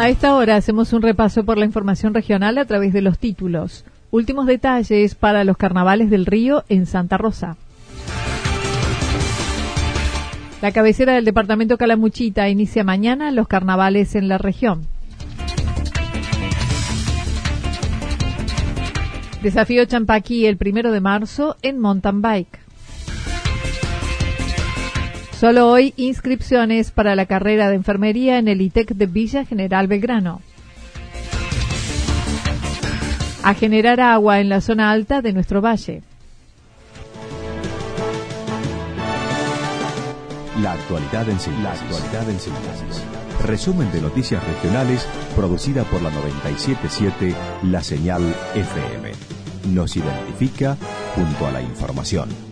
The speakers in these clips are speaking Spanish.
A esta hora hacemos un repaso por la información regional a través de los títulos. Últimos detalles para los carnavales del río en Santa Rosa. La cabecera del departamento Calamuchita inicia mañana los carnavales en la región. Desafío Champaquí el primero de marzo en mountain bike. Solo hoy inscripciones para la carrera de enfermería en el ITEC de Villa General Belgrano. A generar agua en la zona alta de nuestro valle. La actualidad en síntesis. Resumen de noticias regionales producida por la 977 La Señal FM. Nos identifica junto a la información.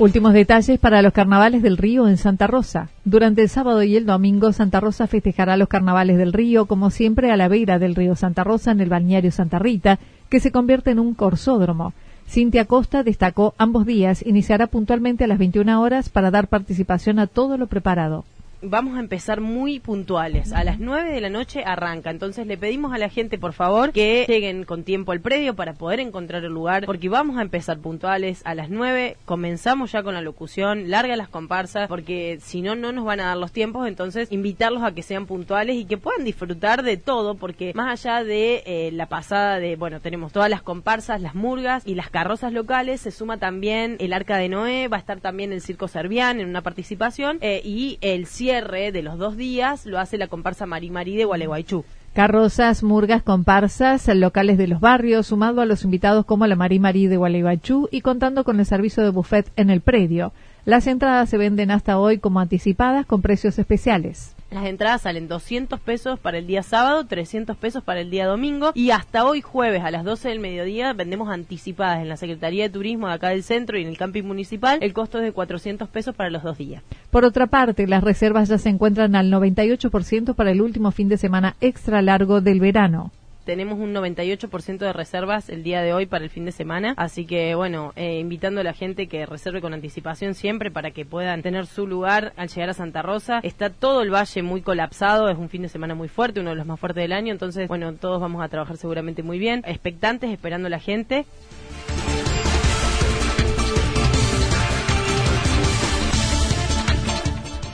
Últimos detalles para los carnavales del río en Santa Rosa. Durante el sábado y el domingo, Santa Rosa festejará los carnavales del río, como siempre, a la vera del río Santa Rosa en el balneario Santa Rita, que se convierte en un corsódromo. Cintia Costa destacó ambos días, iniciará puntualmente a las 21 horas para dar participación a todo lo preparado vamos a empezar muy puntuales. A las 9 de la noche arranca. Entonces le pedimos a la gente, por favor, que lleguen con tiempo al predio para poder encontrar el lugar, porque vamos a empezar puntuales. A las 9 comenzamos ya con la locución, larga las comparsas, porque si no, no nos van a dar los tiempos. Entonces, invitarlos a que sean puntuales y que puedan disfrutar de todo, porque más allá de eh, la pasada de, bueno, tenemos todas las comparsas, las murgas y las carrozas locales, se suma también el Arca de Noé, va a estar también el Circo Servián en una participación eh, y el cierre de los dos días lo hace la comparsa Mari Mari de Gualeguaychú. Carrozas, murgas, comparsas, locales de los barrios, sumado a los invitados como la Mari Mari de Gualeguaychú y contando con el servicio de buffet en el predio. Las entradas se venden hasta hoy como anticipadas con precios especiales. Las entradas salen 200 pesos para el día sábado, 300 pesos para el día domingo y hasta hoy jueves a las 12 del mediodía vendemos anticipadas en la Secretaría de Turismo de acá del centro y en el camping municipal. El costo es de 400 pesos para los dos días. Por otra parte, las reservas ya se encuentran al 98% para el último fin de semana extra largo del verano tenemos un 98% de reservas el día de hoy para el fin de semana, así que bueno, eh, invitando a la gente que reserve con anticipación siempre para que puedan tener su lugar al llegar a Santa Rosa. Está todo el valle muy colapsado, es un fin de semana muy fuerte, uno de los más fuertes del año, entonces bueno, todos vamos a trabajar seguramente muy bien, expectantes, esperando a la gente.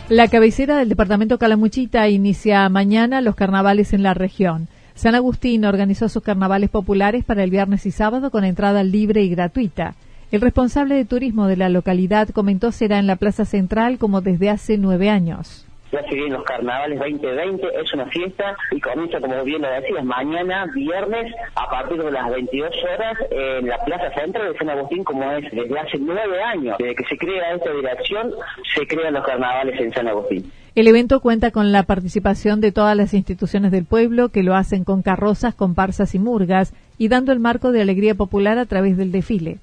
La cabecera del departamento Calamuchita inicia mañana los carnavales en la región. San Agustín organizó sus carnavales populares para el viernes y sábado con entrada libre y gratuita. El responsable de turismo de la localidad comentó será en la Plaza Central como desde hace nueve años ya se vienen los carnavales 2020, es una fiesta y comienza, como bien lo decías, mañana, viernes, a partir de las 22 horas, en la Plaza Central de San Agustín, como es desde hace nueve años, desde que se crea esta dirección, se crean los carnavales en San Agustín. El evento cuenta con la participación de todas las instituciones del pueblo que lo hacen con carrozas, comparsas y murgas y dando el marco de alegría popular a través del desfile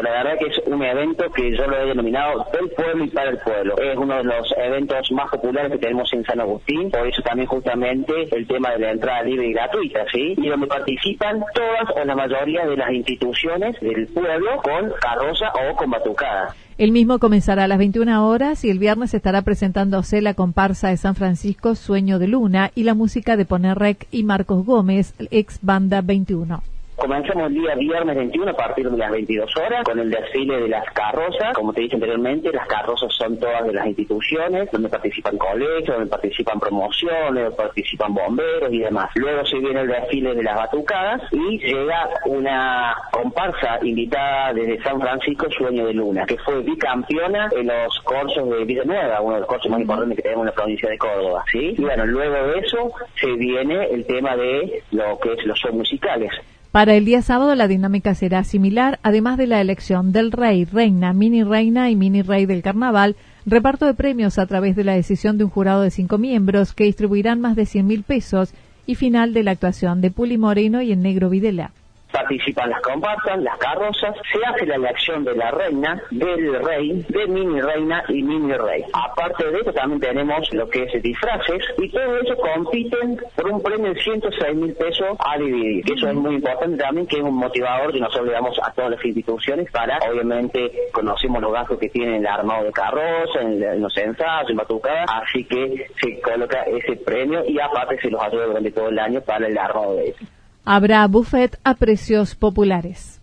La verdad que es un evento que yo lo he denominado del pueblo y para el pueblo. Es uno de los eventos más populares que tenemos en San Agustín, por eso también justamente el tema de la entrada libre y gratuita, ¿sí? Y donde participan todas o la mayoría de las instituciones del pueblo con carroza o con batucada. El mismo comenzará a las 21 horas y el viernes estará presentándose la comparsa de San Francisco Sueño de Luna y la música de Ponerrec y Marcos Gómez, ex banda 21. Comenzamos el día viernes 21 a partir de las 22 horas con el desfile de las carrozas. Como te dije anteriormente, las carrozas son todas de las instituciones, donde participan colegios, donde participan promociones, donde participan bomberos y demás. Luego se viene el desfile de las batucadas y llega una comparsa invitada desde San Francisco, Sueño de Luna, que fue bicampeona en los corsos de Villanueva, uno de los corsos más importantes que tenemos en la provincia de Córdoba. ¿sí? Y bueno, luego de eso se viene el tema de lo que es los shows musicales. Para el día sábado la dinámica será similar, además de la elección del rey, reina, mini reina y mini rey del carnaval, reparto de premios a través de la decisión de un jurado de cinco miembros que distribuirán más de 100 mil pesos y final de la actuación de Puli Moreno y el negro Videla participan las comparsas, las carrozas, se hace la elección de la reina, del rey, de mini reina y mini rey. Aparte de eso también tenemos lo que es disfraces y todo eso compiten por un premio de 106 mil pesos a dividir. Eso es muy importante también, que es un motivador que nosotros le damos a todas las instituciones para, obviamente, conocemos los gastos que tienen el armado de carroza, en, los ensayos, en batucada, así que se coloca ese premio y aparte se los ayuda durante todo el año para el armado de eso. Habrá buffet a precios populares.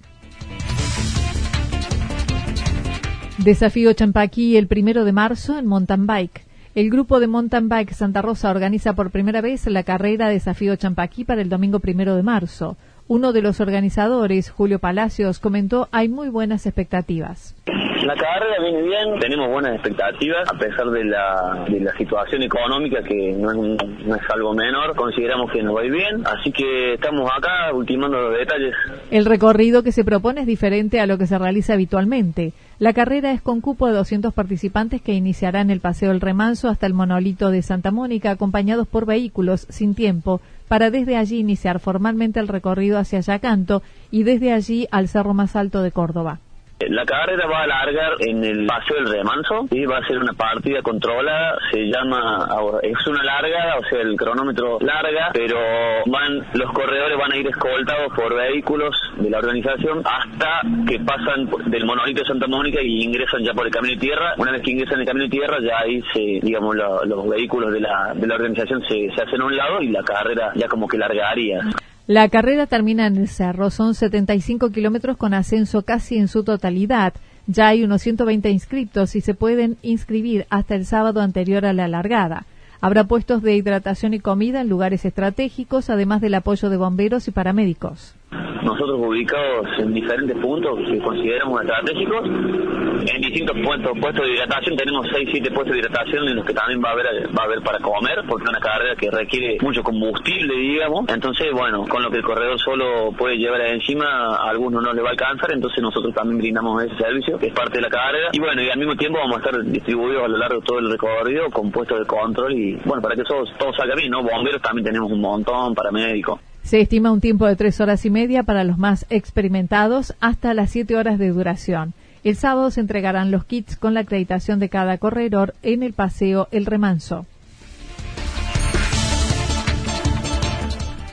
Desafío Champaquí el primero de marzo en mountain bike. El grupo de mountain bike Santa Rosa organiza por primera vez la carrera Desafío Champaquí para el domingo primero de marzo. Uno de los organizadores, Julio Palacios, comentó hay muy buenas expectativas. La carrera viene bien, tenemos buenas expectativas, a pesar de la, de la situación económica que no es, no es algo menor, consideramos que nos va a ir bien, así que estamos acá ultimando los detalles. El recorrido que se propone es diferente a lo que se realiza habitualmente. La carrera es con cupo de 200 participantes que iniciarán el Paseo del Remanso hasta el monolito de Santa Mónica, acompañados por vehículos sin tiempo, para desde allí iniciar formalmente el recorrido hacia Yacanto y desde allí al cerro más alto de Córdoba. La carrera va a alargar en el paseo del remanso y va a ser una partida controlada, se llama, es una larga, o sea, el cronómetro larga, pero van los corredores van a ir escoltados por vehículos de la organización hasta que pasan del monolito de Santa Mónica y ingresan ya por el camino de tierra. Una vez que ingresan el camino de tierra, ya ahí se, digamos, los vehículos de la, de la organización se, se hacen a un lado y la carrera ya como que largaría. La carrera termina en el cerro, son 75 kilómetros con ascenso casi en su totalidad. Ya hay unos 120 inscritos y se pueden inscribir hasta el sábado anterior a la largada. Habrá puestos de hidratación y comida en lugares estratégicos, además del apoyo de bomberos y paramédicos nosotros ubicados en diferentes puntos que consideramos estratégicos. En distintos puestos, puestos de hidratación tenemos 6, 7 puestos de hidratación en los que también va a haber va a haber para comer, porque es una carrera que requiere mucho combustible, digamos. Entonces, bueno, con lo que el corredor solo puede llevar encima, a algunos no le va a alcanzar, entonces nosotros también brindamos ese servicio, que es parte de la carrera. Y bueno, y al mismo tiempo vamos a estar distribuidos a lo largo de todo el recorrido con puestos de control y, bueno, para que todo, todo salga bien, ¿no? Bomberos también tenemos un montón, paramédicos. Se estima un tiempo de tres horas y media para los más experimentados hasta las siete horas de duración. El sábado se entregarán los kits con la acreditación de cada corredor en el paseo El Remanso.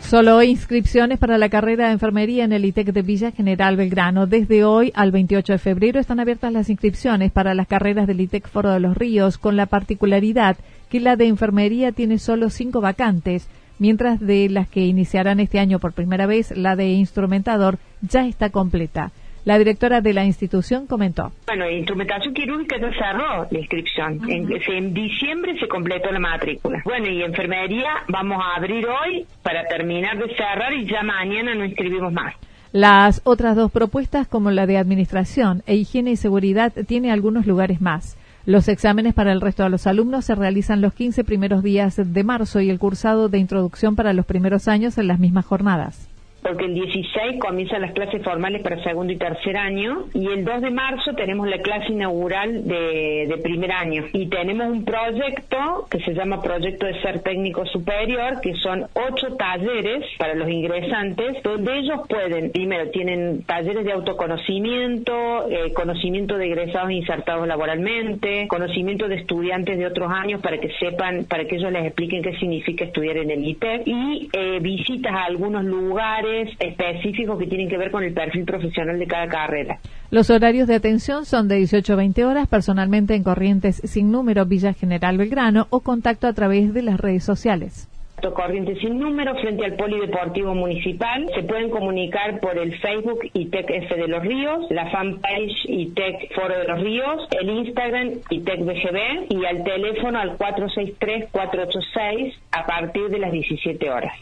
Solo inscripciones para la carrera de enfermería en el ITEC de Villa General Belgrano. Desde hoy al 28 de febrero están abiertas las inscripciones para las carreras del ITEC Foro de los Ríos, con la particularidad que la de enfermería tiene solo cinco vacantes mientras de las que iniciarán este año por primera vez, la de instrumentador ya está completa. La directora de la institución comentó. Bueno, instrumentación quirúrgica ya cerró la inscripción. En, en, diciembre se completó la matrícula. Bueno, y enfermería vamos a abrir hoy para terminar de cerrar y ya mañana no inscribimos más. Las otras dos propuestas, como la de administración e higiene y seguridad, tiene algunos lugares más. Los exámenes para el resto de los alumnos se realizan los 15 primeros días de marzo y el cursado de introducción para los primeros años en las mismas jornadas porque el 16 comienzan las clases formales para segundo y tercer año y el 2 de marzo tenemos la clase inaugural de, primer año. Y tenemos un proyecto que se llama Proyecto de Ser Técnico Superior, que son ocho talleres para los ingresantes, donde ellos pueden, primero, tienen talleres de autoconocimiento, eh, conocimiento de egresados insertados laboralmente, conocimiento de estudiantes de otros años para que sepan, para que ellos les expliquen qué significa estudiar en el IPEC y eh, visitas a algunos lugares específicos que tienen que ver con el perfil profesional de cada carrera. Los horarios de atención son de 18 a 20 horas, personalmente en Corrientes sin número Villa General Belgrano o contacto a través de las redes sociales. Corrientes sin número frente al Polideportivo Municipal. Se pueden comunicar por el Facebook ITEC F de los Ríos, la fanpage ITEC Foro de los Ríos, el Instagram ITEC BGB y al teléfono al 463-486 a partir de las 17 horas.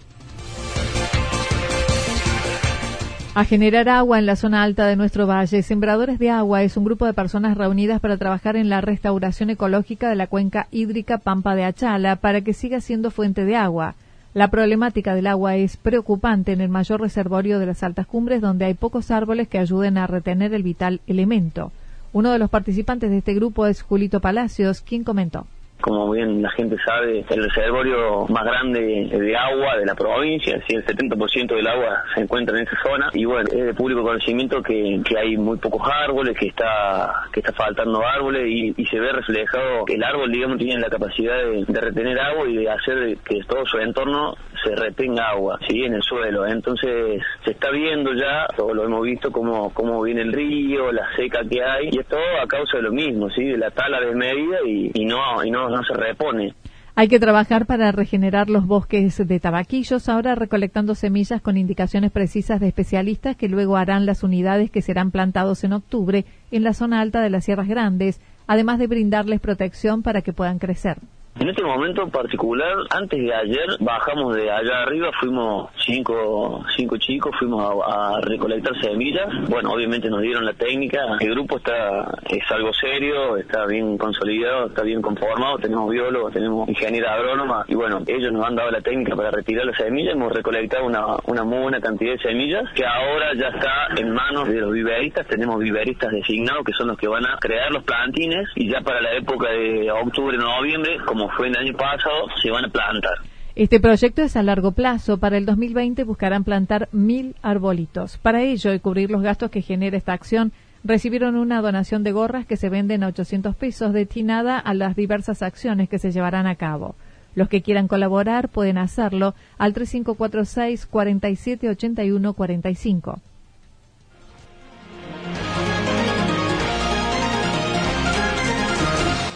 A generar agua en la zona alta de nuestro valle, Sembradores de Agua es un grupo de personas reunidas para trabajar en la restauración ecológica de la cuenca hídrica Pampa de Achala para que siga siendo fuente de agua. La problemática del agua es preocupante en el mayor reservorio de las altas cumbres donde hay pocos árboles que ayuden a retener el vital elemento. Uno de los participantes de este grupo es Julito Palacios, quien comentó como bien la gente sabe, el reservorio más grande de agua de la provincia, el 70% del agua se encuentra en esa zona y bueno, es de público conocimiento que, que hay muy pocos árboles, que está que está faltando árboles y, se ve reflejado que el árbol, digamos, tiene la capacidad de, retener agua y de hacer que todo su entorno se retenga agua, ¿sí? En el suelo. Entonces, se está viendo ya, todo lo hemos visto, cómo, cómo viene el río, la seca que hay, y es todo a causa de lo mismo, ¿sí? De la tala desmedida y, y no, y no, no se repone. Hay que trabajar para regenerar los bosques de tabaquillos, ahora recolectando semillas con indicaciones precisas de especialistas que luego harán las unidades que serán plantados en octubre en la zona alta de las Sierras Grandes, además de brindarles protección para que puedan crecer. En este momento particular, antes de ayer, bajamos de allá arriba, fuimos cinco, cinco chicos, fuimos a, recolectar semillas. Bueno, obviamente nos dieron la técnica. El grupo está es algo serio, está bien consolidado, está bien conformado. Tenemos biólogos, tenemos ingeniera agrónoma y bueno, ellos nos han dado la técnica para retirar las semillas. Hemos recolectado una, una muy buena cantidad de semillas que ahora ya está en manos de los viveristas. Tenemos viveristas designados que son los que van a crear los plantines y ya para la época de octubre, noviembre, como fue el año pasado, se van a plantar. Este proyecto es a largo plazo. Para el 2020 buscarán plantar mil arbolitos. Para ello y cubrir los gastos que genera esta acción, recibieron una donación de gorras que se venden a 800 pesos destinada a las diversas acciones que se llevarán a cabo. Los que quieran colaborar pueden hacerlo al 3546 4781 45.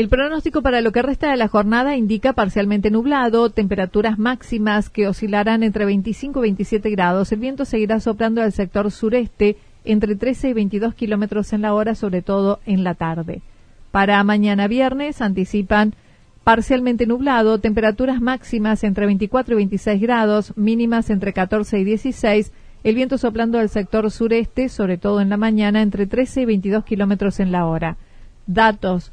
El pronóstico para lo que resta de la jornada indica parcialmente nublado, temperaturas máximas que oscilarán entre 25 y 27 grados. El viento seguirá soplando al sector sureste entre 13 y 22 kilómetros en la hora, sobre todo en la tarde. Para mañana viernes anticipan parcialmente nublado, temperaturas máximas entre 24 y 26 grados, mínimas entre 14 y 16. El viento soplando al sector sureste, sobre todo en la mañana, entre 13 y 22 kilómetros en la hora. Datos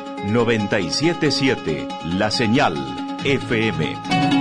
977 La Señal FM